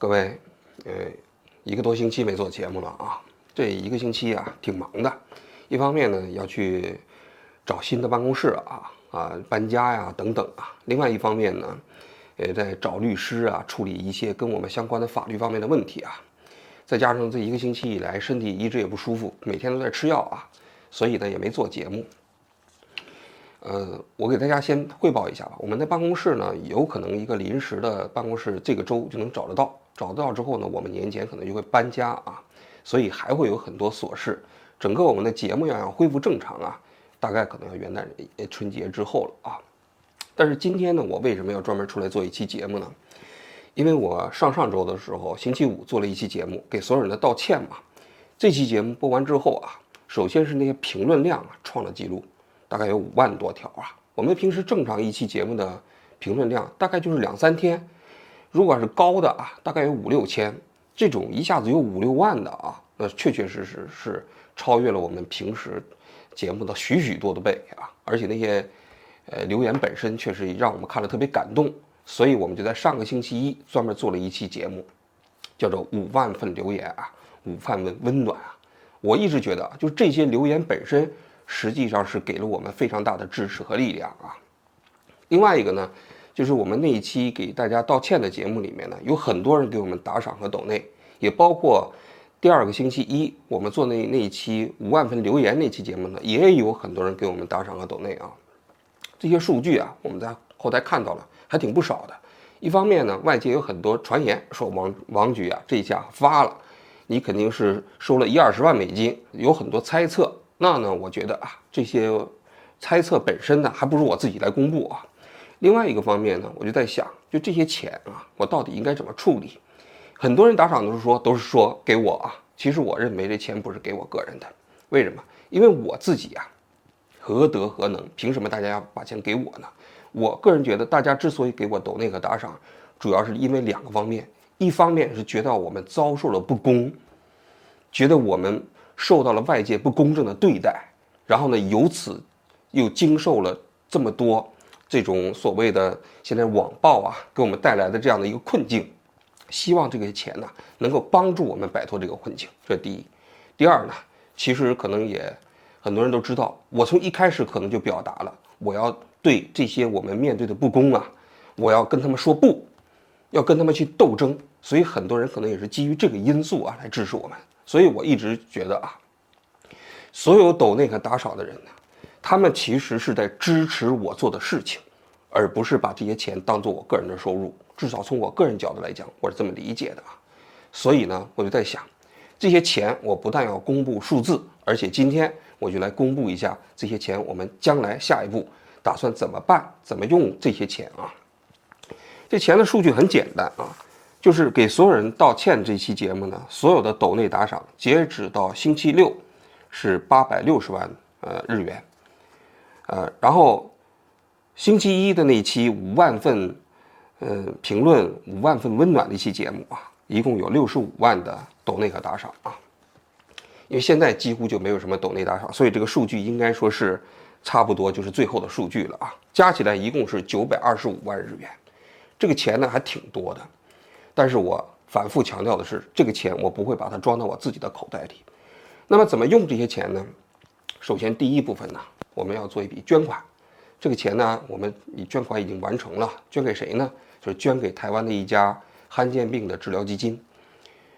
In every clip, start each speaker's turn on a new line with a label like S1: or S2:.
S1: 各位，呃，一个多星期没做节目了啊，这一个星期啊挺忙的。一方面呢要去找新的办公室啊啊搬家呀等等啊，另外一方面呢，也在找律师啊处理一些跟我们相关的法律方面的问题啊。再加上这一个星期以来身体一直也不舒服，每天都在吃药啊，所以呢也没做节目。呃，我给大家先汇报一下吧。我们的办公室呢，有可能一个临时的办公室，这个周就能找得到。找得到之后呢，我们年前可能就会搬家啊，所以还会有很多琐事。整个我们的节目要要恢复正常啊，大概可能要元旦、春节之后了啊。但是今天呢，我为什么要专门出来做一期节目呢？因为我上上周的时候，星期五做了一期节目，给所有人的道歉嘛。这期节目播完之后啊，首先是那些评论量啊创了记录，大概有五万多条啊。我们平时正常一期节目的评论量大概就是两三天。如果是高的啊，大概有五六千，这种一下子有五六万的啊，那确确实实是超越了我们平时节目的许许多多倍啊！而且那些呃留言本身确实让我们看了特别感动，所以我们就在上个星期一专门做了一期节目，叫做五万份留言啊，五万份温暖啊！我一直觉得，就这些留言本身实际上是给了我们非常大的支持和力量啊。另外一个呢。就是我们那一期给大家道歉的节目里面呢，有很多人给我们打赏和抖内，也包括第二个星期一我们做那那一期五万份留言那期节目呢，也有很多人给我们打赏和抖内啊。这些数据啊，我们在后台看到了，还挺不少的。一方面呢，外界有很多传言说王王局啊这下发了，你肯定是收了一二十万美金，有很多猜测。那呢，我觉得啊，这些猜测本身呢，还不如我自己来公布啊。另外一个方面呢，我就在想，就这些钱啊，我到底应该怎么处理？很多人打赏都是说，都是说给我啊。其实我认为这钱不是给我个人的，为什么？因为我自己呀，何德何能？凭什么大家要把钱给我呢？我个人觉得，大家之所以给我抖那个打赏，主要是因为两个方面：一方面是觉得我们遭受了不公，觉得我们受到了外界不公正的对待，然后呢，由此又经受了这么多。这种所谓的现在网暴啊，给我们带来的这样的一个困境，希望这个钱呢能够帮助我们摆脱这个困境。这第一，第二呢，其实可能也很多人都知道，我从一开始可能就表达了，我要对这些我们面对的不公啊，我要跟他们说不，要跟他们去斗争。所以很多人可能也是基于这个因素啊来支持我们。所以我一直觉得啊，所有抖那个打赏的人呢。他们其实是在支持我做的事情，而不是把这些钱当做我个人的收入。至少从我个人角度来讲，我是这么理解的啊。所以呢，我就在想，这些钱我不但要公布数字，而且今天我就来公布一下这些钱，我们将来下一步打算怎么办，怎么用这些钱啊？这钱的数据很简单啊，就是给所有人道歉。这期节目呢，所有的斗内打赏，截止到星期六是八百六十万呃日元。呃，然后星期一的那期五万份，呃，评论五万份温暖的一期节目啊，一共有六十五万的抖内和打赏啊。因为现在几乎就没有什么抖内打赏，所以这个数据应该说是差不多就是最后的数据了啊。加起来一共是九百二十五万日元，这个钱呢还挺多的。但是我反复强调的是，这个钱我不会把它装到我自己的口袋里。那么怎么用这些钱呢？首先第一部分呢。我们要做一笔捐款，这个钱呢，我们已捐款已经完成了，捐给谁呢？就是捐给台湾的一家罕见病的治疗基金。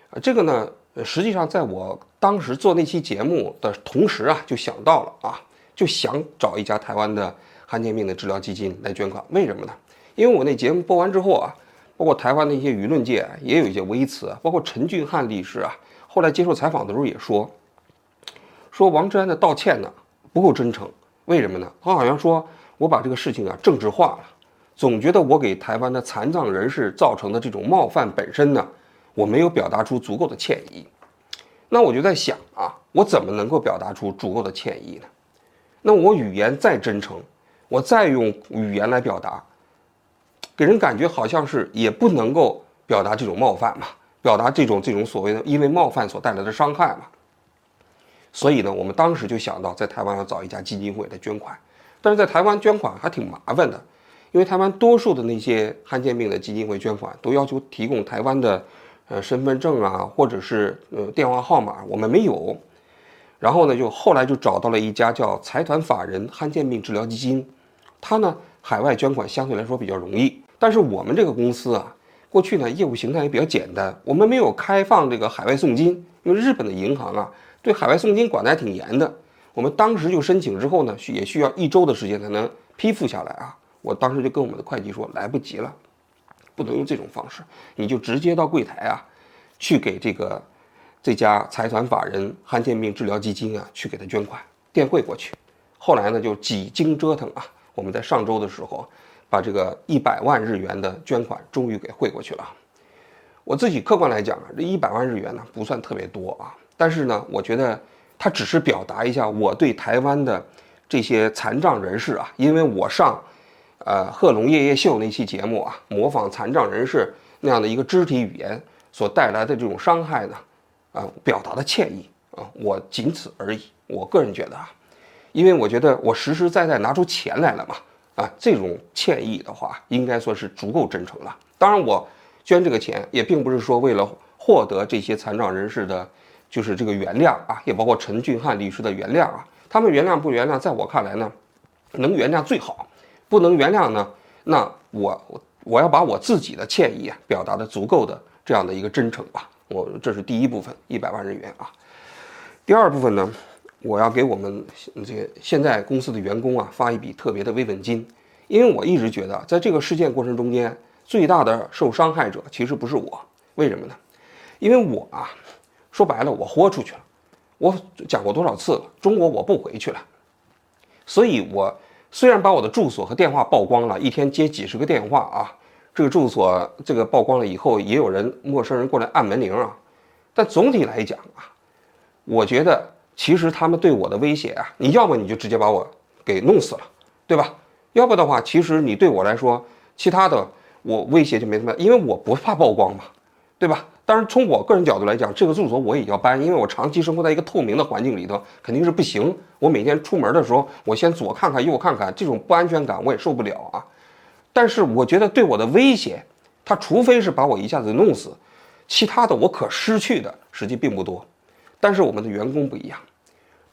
S1: 啊，这个呢，实际上在我当时做那期节目的同时啊，就想到了啊，就想找一家台湾的罕见病的治疗基金来捐款。为什么呢？因为我那节目播完之后啊，包括台湾的一些舆论界也有一些微词，包括陈俊翰律师啊，后来接受采访的时候也说，说王志安的道歉呢不够真诚。为什么呢？他好像说我把这个事情啊政治化了，总觉得我给台湾的残障人士造成的这种冒犯本身呢，我没有表达出足够的歉意。那我就在想啊，我怎么能够表达出足够的歉意呢？那我语言再真诚，我再用语言来表达，给人感觉好像是也不能够表达这种冒犯嘛，表达这种这种所谓的因为冒犯所带来的伤害嘛。所以呢，我们当时就想到在台湾要找一家基金会来捐款，但是在台湾捐款还挺麻烦的，因为台湾多数的那些罕见病的基金会捐款都要求提供台湾的呃身份证啊，或者是呃电话号码，我们没有。然后呢，就后来就找到了一家叫财团法人罕见病治疗基金，它呢海外捐款相对来说比较容易。但是我们这个公司啊，过去呢业务形态也比较简单，我们没有开放这个海外送金，因为日本的银行啊对海外送金管得还挺严的。我们当时就申请之后呢，需也需要一周的时间才能批复下来啊。我当时就跟我们的会计说，来不及了，不能用这种方式，你就直接到柜台啊，去给这个这家财团法人罕见病治疗基金啊，去给他捐款，电汇过去。后来呢，就几经折腾啊，我们在上周的时候，把这个一百万日元的捐款终于给汇过去了。我自己客观来讲啊，这一百万日元呢不算特别多啊，但是呢，我觉得它只是表达一下我对台湾的这些残障人士啊，因为我上。呃，贺龙夜夜秀那期节目啊，模仿残障人士那样的一个肢体语言所带来的这种伤害呢，啊，表达的歉意啊，我仅此而已。我个人觉得啊，因为我觉得我实实在在拿出钱来了嘛，啊，这种歉意的话，应该说是足够真诚了。当然，我捐这个钱也并不是说为了获得这些残障人士的，就是这个原谅啊，也包括陈俊汉律师的原谅啊。他们原谅不原谅，在我看来呢，能原谅最好。不能原谅呢？那我我我要把我自己的歉意啊表达的足够的这样的一个真诚吧。我这是第一部分一百万日元啊。第二部分呢，我要给我们这个现在公司的员工啊发一笔特别的慰问金，因为我一直觉得在这个事件过程中间，最大的受伤害者其实不是我，为什么呢？因为我啊说白了我豁出去了，我讲过多少次了，中国我不回去了，所以我。虽然把我的住所和电话曝光了，一天接几十个电话啊，这个住所这个曝光了以后，也有人陌生人过来按门铃啊，但总体来讲啊，我觉得其实他们对我的威胁啊，你要么你就直接把我给弄死了，对吧？要不的话，其实你对我来说，其他的我威胁就没什么，因为我不怕曝光嘛，对吧？当然从我个人角度来讲，这个住所我也要搬，因为我长期生活在一个透明的环境里头，肯定是不行。我每天出门的时候，我先左看看右看看，这种不安全感我也受不了啊。但是我觉得对我的威胁，他除非是把我一下子弄死，其他的我可失去的实际并不多。但是我们的员工不一样，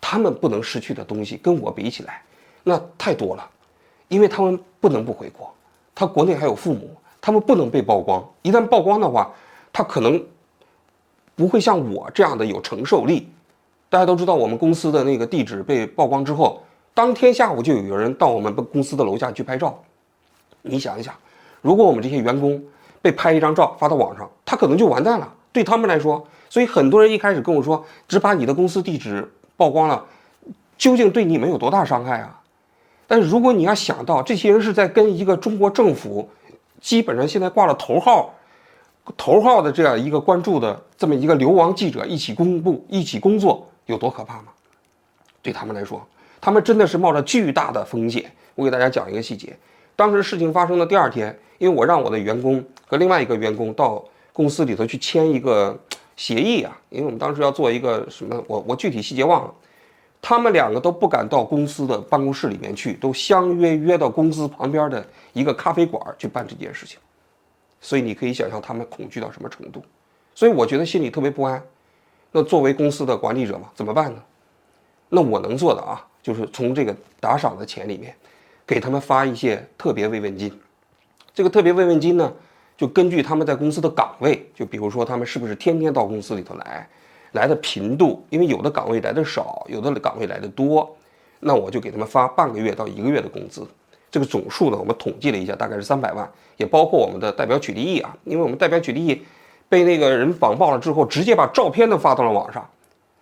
S1: 他们不能失去的东西跟我比起来，那太多了，因为他们不能不回国，他国内还有父母，他们不能被曝光，一旦曝光的话。他可能不会像我这样的有承受力。大家都知道，我们公司的那个地址被曝光之后，当天下午就有人到我们公司的楼下去拍照。你想一想，如果我们这些员工被拍一张照发到网上，他可能就完蛋了。对他们来说，所以很多人一开始跟我说，只把你的公司地址曝光了，究竟对你们有多大伤害啊？但是如果你要想到，这些人是在跟一个中国政府，基本上现在挂了头号。头号的这样一个关注的这么一个流亡记者一起公布一起工作有多可怕吗？对他们来说，他们真的是冒着巨大的风险。我给大家讲一个细节：当时事情发生的第二天，因为我让我的员工和另外一个员工到公司里头去签一个协议啊，因为我们当时要做一个什么，我我具体细节忘了。他们两个都不敢到公司的办公室里面去，都相约约到公司旁边的一个咖啡馆去办这件事情。所以你可以想象他们恐惧到什么程度，所以我觉得心里特别不安。那作为公司的管理者嘛，怎么办呢？那我能做的啊，就是从这个打赏的钱里面，给他们发一些特别慰问金。这个特别慰问金呢，就根据他们在公司的岗位，就比如说他们是不是天天到公司里头来，来的频度，因为有的岗位来的少，有的岗位来的多，那我就给他们发半个月到一个月的工资。这个总数呢，我们统计了一下，大概是三百万，也包括我们的代表曲立义啊，因为我们代表曲立义被那个人网暴了之后，直接把照片都发到了网上，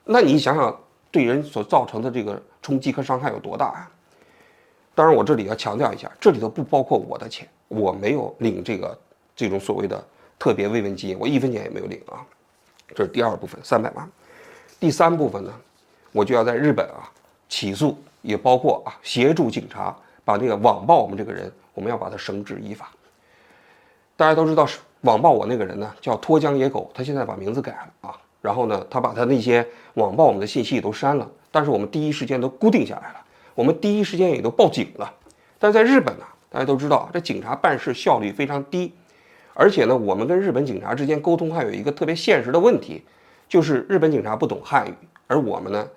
S1: 那你想想，对人所造成的这个冲击和伤害有多大啊？当然，我这里要强调一下，这里头不包括我的钱，我没有领这个这种所谓的特别慰问金，我一分钱也没有领啊。这是第二部分，三百万。第三部分呢，我就要在日本啊起诉，也包括啊协助警察。把这个网暴我们这个人，我们要把他绳之以法。大家都知道是网暴我那个人呢，叫脱缰野狗，他现在把名字改了啊。然后呢，他把他那些网暴我们的信息都删了，但是我们第一时间都固定下来了，我们第一时间也都报警了。但是在日本呢，大家都知道这警察办事效率非常低，而且呢，我们跟日本警察之间沟通还有一个特别现实的问题，就是日本警察不懂汉语，而我们呢，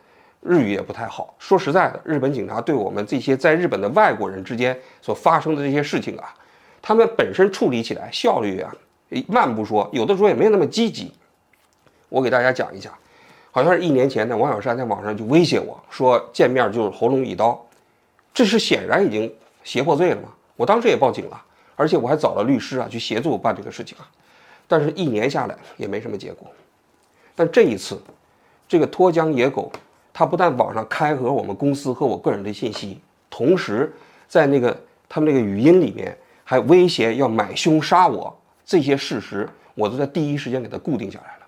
S1: 日语也不太好。说实在的，日本警察对我们这些在日本的外国人之间所发生的这些事情啊，他们本身处理起来效率啊，慢不说，有的时候也没有那么积极。我给大家讲一下，好像是一年前呢，王小山在网上就威胁我说见面就是喉咙一刀，这是显然已经胁迫罪了嘛。我当时也报警了。而且我还找了律师啊，去协助我办这个事情啊，但是一年下来也没什么结果。但这一次，这个脱缰野狗，他不但网上开盒我们公司和我个人的信息，同时在那个他们那个语音里面还威胁要买凶杀我，这些事实我都在第一时间给他固定下来了。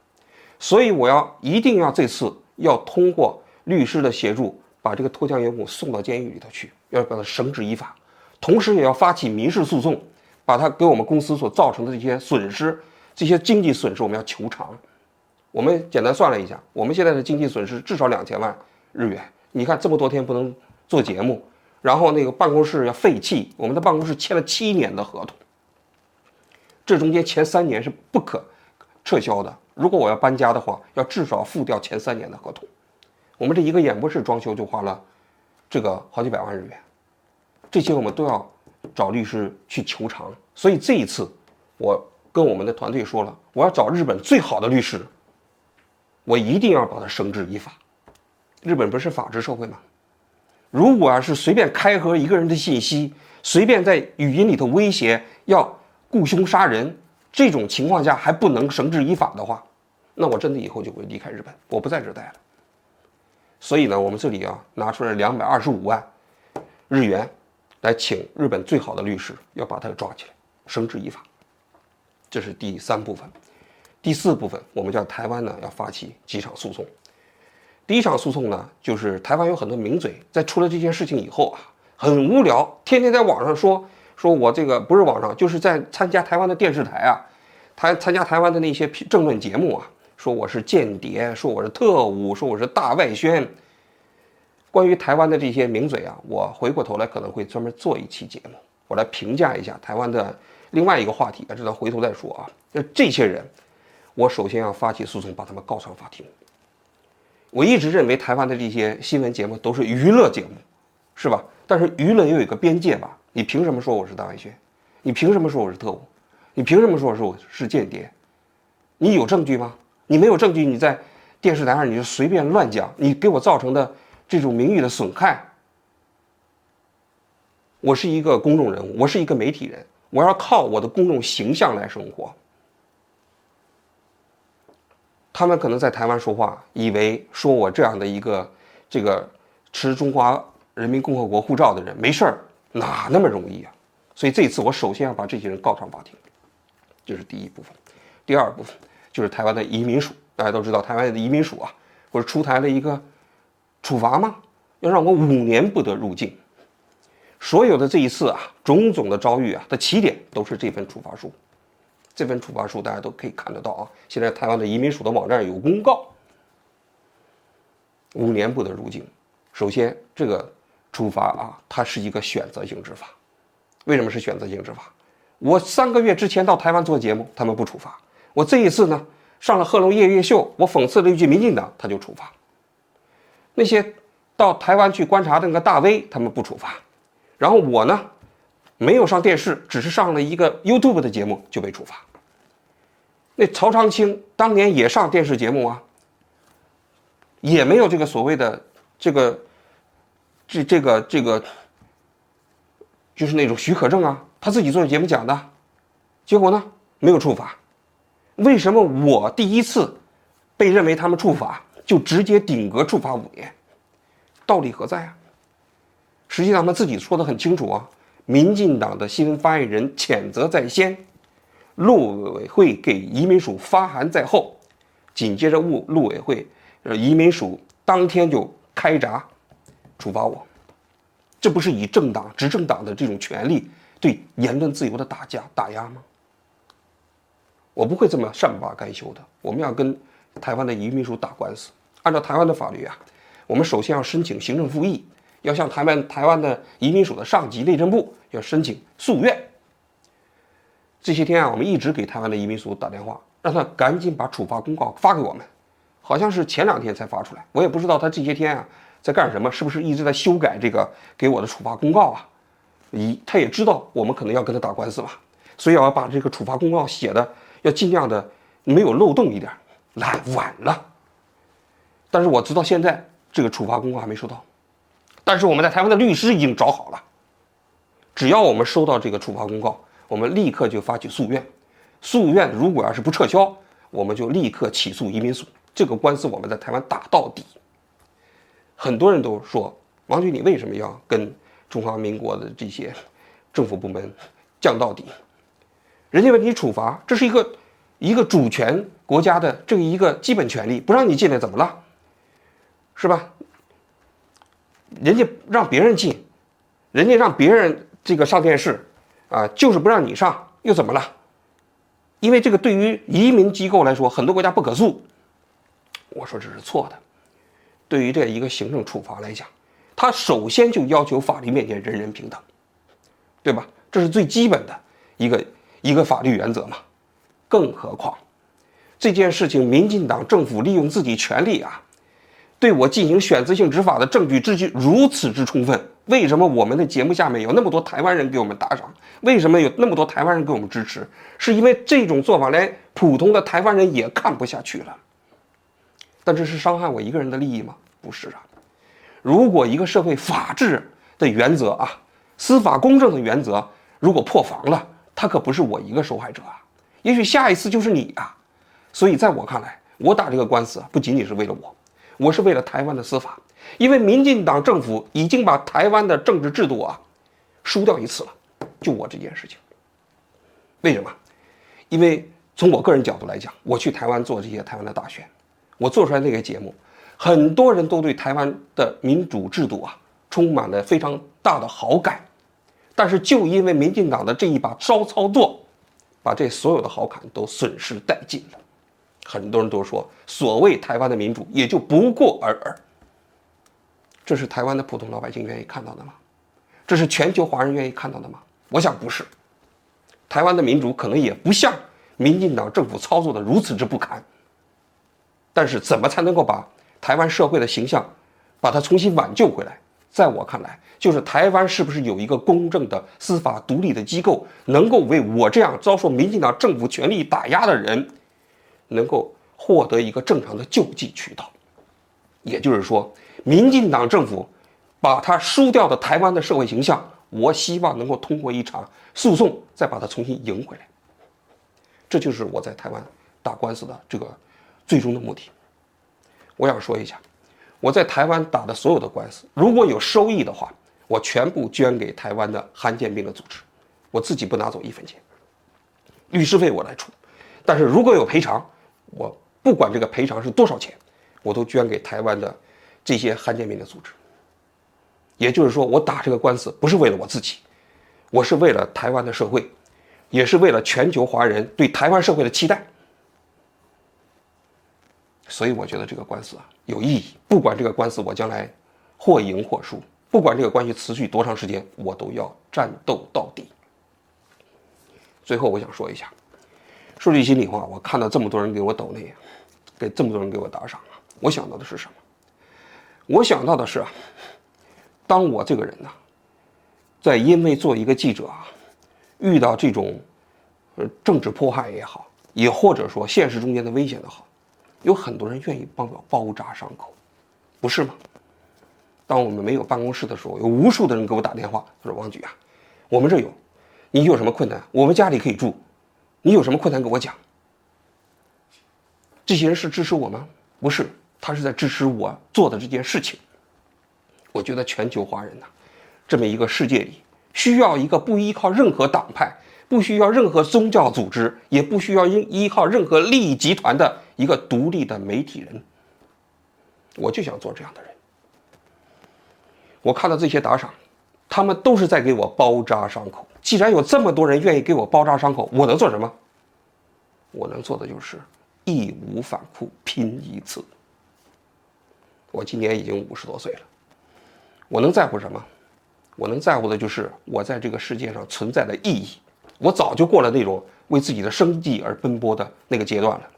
S1: 所以我要一定要这次要通过律师的协助，把这个脱缰野狗送到监狱里头去，要把它绳之以法，同时也要发起民事诉讼。把他给我们公司所造成的这些损失，这些经济损失，我们要求偿。我们简单算了一下，我们现在的经济损失至少两千万日元。你看这么多天不能做节目，然后那个办公室要废弃，我们的办公室签了七年的合同，这中间前三年是不可撤销的。如果我要搬家的话，要至少付掉前三年的合同。我们这一个演播室装修就花了这个好几百万日元，这些我们都要。找律师去求偿，所以这一次，我跟我们的团队说了，我要找日本最好的律师，我一定要把他绳之以法。日本不是法治社会吗？如果要是随便开盒一个人的信息，随便在语音里头威胁要雇凶杀人，这种情况下还不能绳之以法的话，那我真的以后就会离开日本，我不在这待了。所以呢，我们这里啊拿出来两百二十五万日元。来请日本最好的律师，要把他抓起来，绳之以法。这是第三部分。第四部分，我们叫台湾呢要发起几场诉讼。第一场诉讼呢，就是台湾有很多名嘴，在出了这件事情以后啊，很无聊，天天在网上说，说我这个不是网上，就是在参加台湾的电视台啊，他参加台湾的那些政论节目啊，说我是间谍，说我是特务，说我是大外宣。关于台湾的这些名嘴啊，我回过头来可能会专门做一期节目，我来评价一下台湾的另外一个话题啊，这咱回头再说啊。那这些人，我首先要发起诉讼，把他们告上法庭。我一直认为台湾的这些新闻节目都是娱乐节目，是吧？但是娱乐也有一个边界吧？你凭什么说我是大外宣？你凭什么说我是特务？你凭什么说我是我是间谍？你有证据吗？你没有证据，你在电视台上你就随便乱讲，你给我造成的。这种名誉的损害，我是一个公众人物，我是一个媒体人，我要靠我的公众形象来生活。他们可能在台湾说话，以为说我这样的一个这个持中华人民共和国护照的人没事儿，哪那么容易啊？所以这次我首先要把这些人告上法庭，这是第一部分。第二部分就是台湾的移民署，大家都知道台湾的移民署啊，不是出台了一个。处罚吗？要让我五年不得入境。所有的这一次啊，种种的遭遇啊的起点都是这份处罚书。这份处罚书大家都可以看得到啊。现在台湾的移民署的网站有公告，五年不得入境。首先，这个处罚啊，它是一个选择性执法。为什么是选择性执法？我三个月之前到台湾做节目，他们不处罚。我这一次呢，上了贺龙夜夜秀，我讽刺了一句民进党，他就处罚。那些到台湾去观察的那个大 V，他们不处罚，然后我呢，没有上电视，只是上了一个 YouTube 的节目就被处罚。那曹长青当年也上电视节目啊，也没有这个所谓的这个这这个这个，就是那种许可证啊，他自己做的节目讲的，结果呢没有处罚。为什么我第一次被认为他们处罚？就直接顶格处罚五年，道理何在啊？实际上他自己说的很清楚啊。民进党的新闻发言人谴责在先，陆委会给移民署发函在后，紧接着陆陆委会呃移民署当天就开闸处罚我，这不是以政党执政党的这种权利对言论自由的打架打压吗？我不会这么善罢甘休的，我们要跟台湾的移民署打官司。按照台湾的法律啊，我们首先要申请行政复议，要向台湾台湾的移民署的上级内政部要申请诉愿。这些天啊，我们一直给台湾的移民署打电话，让他赶紧把处罚公告发给我们。好像是前两天才发出来，我也不知道他这些天啊在干什么，是不是一直在修改这个给我的处罚公告啊？一他也知道我们可能要跟他打官司吧，所以要把这个处罚公告写的要尽量的没有漏洞一点。来晚了，但是我知道现在这个处罚公告还没收到，但是我们在台湾的律师已经找好了，只要我们收到这个处罚公告，我们立刻就发起诉愿，诉愿如果要是不撤销，我们就立刻起诉移民署。这个官司我们在台湾打到底。很多人都说，王军，你为什么要跟中华民国的这些政府部门降到底？人家问你处罚，这是一个一个主权国家的这一个基本权利，不让你进来怎么了？是吧？人家让别人进，人家让别人这个上电视，啊，就是不让你上，又怎么了？因为这个对于移民机构来说，很多国家不可诉。我说这是错的。对于这一个行政处罚来讲，他首先就要求法律面前人人平等，对吧？这是最基本的一个一个法律原则嘛。更何况这件事情，民进党政府利用自己权力啊，对我进行选择性执法的证据之据如此之充分。为什么我们的节目下面有那么多台湾人给我们打赏？为什么有那么多台湾人给我们支持？是因为这种做法连普通的台湾人也看不下去了。但这是伤害我一个人的利益吗？不是啊。如果一个社会法治的原则啊，司法公正的原则如果破防了，他可不是我一个受害者啊，也许下一次就是你啊。所以在我看来，我打这个官司不仅仅是为了我，我是为了台湾的司法，因为民进党政府已经把台湾的政治制度啊输掉一次了。就我这件事情，为什么？因为从我个人角度来讲，我去台湾做这些台湾的大选。我做出来那个节目，很多人都对台湾的民主制度啊充满了非常大的好感，但是就因为民进党的这一把骚操作，把这所有的好感都损失殆尽了。很多人都说，所谓台湾的民主也就不过尔尔。这是台湾的普通老百姓愿意看到的吗？这是全球华人愿意看到的吗？我想不是。台湾的民主可能也不像民进党政府操作的如此之不堪。但是怎么才能够把台湾社会的形象，把它重新挽救回来？在我看来，就是台湾是不是有一个公正的司法独立的机构，能够为我这样遭受民进党政府权力打压的人，能够获得一个正常的救济渠道？也就是说，民进党政府把他输掉的台湾的社会形象，我希望能够通过一场诉讼再把它重新赢回来。这就是我在台湾打官司的这个。最终的目的，我想说一下，我在台湾打的所有的官司，如果有收益的话，我全部捐给台湾的罕见病的组织，我自己不拿走一分钱，律师费我来出，但是如果有赔偿，我不管这个赔偿是多少钱，我都捐给台湾的这些汉奸民的组织。也就是说，我打这个官司不是为了我自己，我是为了台湾的社会，也是为了全球华人对台湾社会的期待。所以我觉得这个官司啊有意义。不管这个官司我将来或赢或输，不管这个关系持续多长时间，我都要战斗到底。最后我想说一下，说句心里话，我看到这么多人给我抖内，给这么多人给我打赏，我想到的是什么？我想到的是，当我这个人呢，在因为做一个记者啊，遇到这种呃政治迫害也好，也或者说现实中间的危险的好。有很多人愿意帮我包扎伤口，不是吗？当我们没有办公室的时候，有无数的人给我打电话，他说：“王局啊，我们这有，你有什么困难，我们家里可以住，你有什么困难跟我讲。”这些人是支持我吗？不是，他是在支持我做的这件事情。我觉得全球华人呐，这么一个世界里，需要一个不依靠任何党派。不需要任何宗教组织，也不需要依依靠任何利益集团的一个独立的媒体人。我就想做这样的人。我看到这些打赏，他们都是在给我包扎伤口。既然有这么多人愿意给我包扎伤口，我能做什么？我能做的就是义无反顾，拼一次。我今年已经五十多岁了，我能在乎什么？我能在乎的就是我在这个世界上存在的意义。我早就过了那种为自己的生计而奔波的那个阶段了。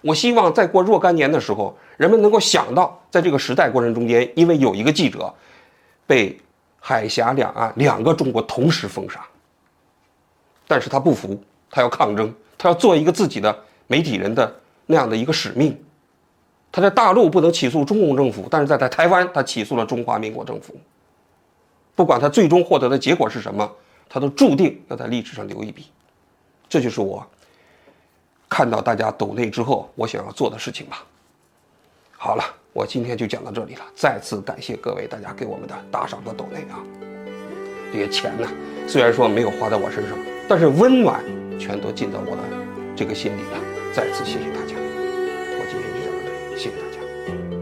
S1: 我希望在过若干年的时候，人们能够想到，在这个时代过程中间，因为有一个记者被海峡两岸两个中国同时封杀，但是他不服，他要抗争，他要做一个自己的媒体人的那样的一个使命。他在大陆不能起诉中共政府，但是在在台湾，他起诉了中华民国政府。不管他最终获得的结果是什么，他都注定要在历史上留一笔。这就是我。看到大家抖内之后，我想要做的事情吧。好了，我今天就讲到这里了。再次感谢各位大家给我们的打赏和抖内啊！这些钱呢，虽然说没有花在我身上，但是温暖全都进到我的这个心里了。再次谢谢大家，我今天就讲到这里，谢谢大家。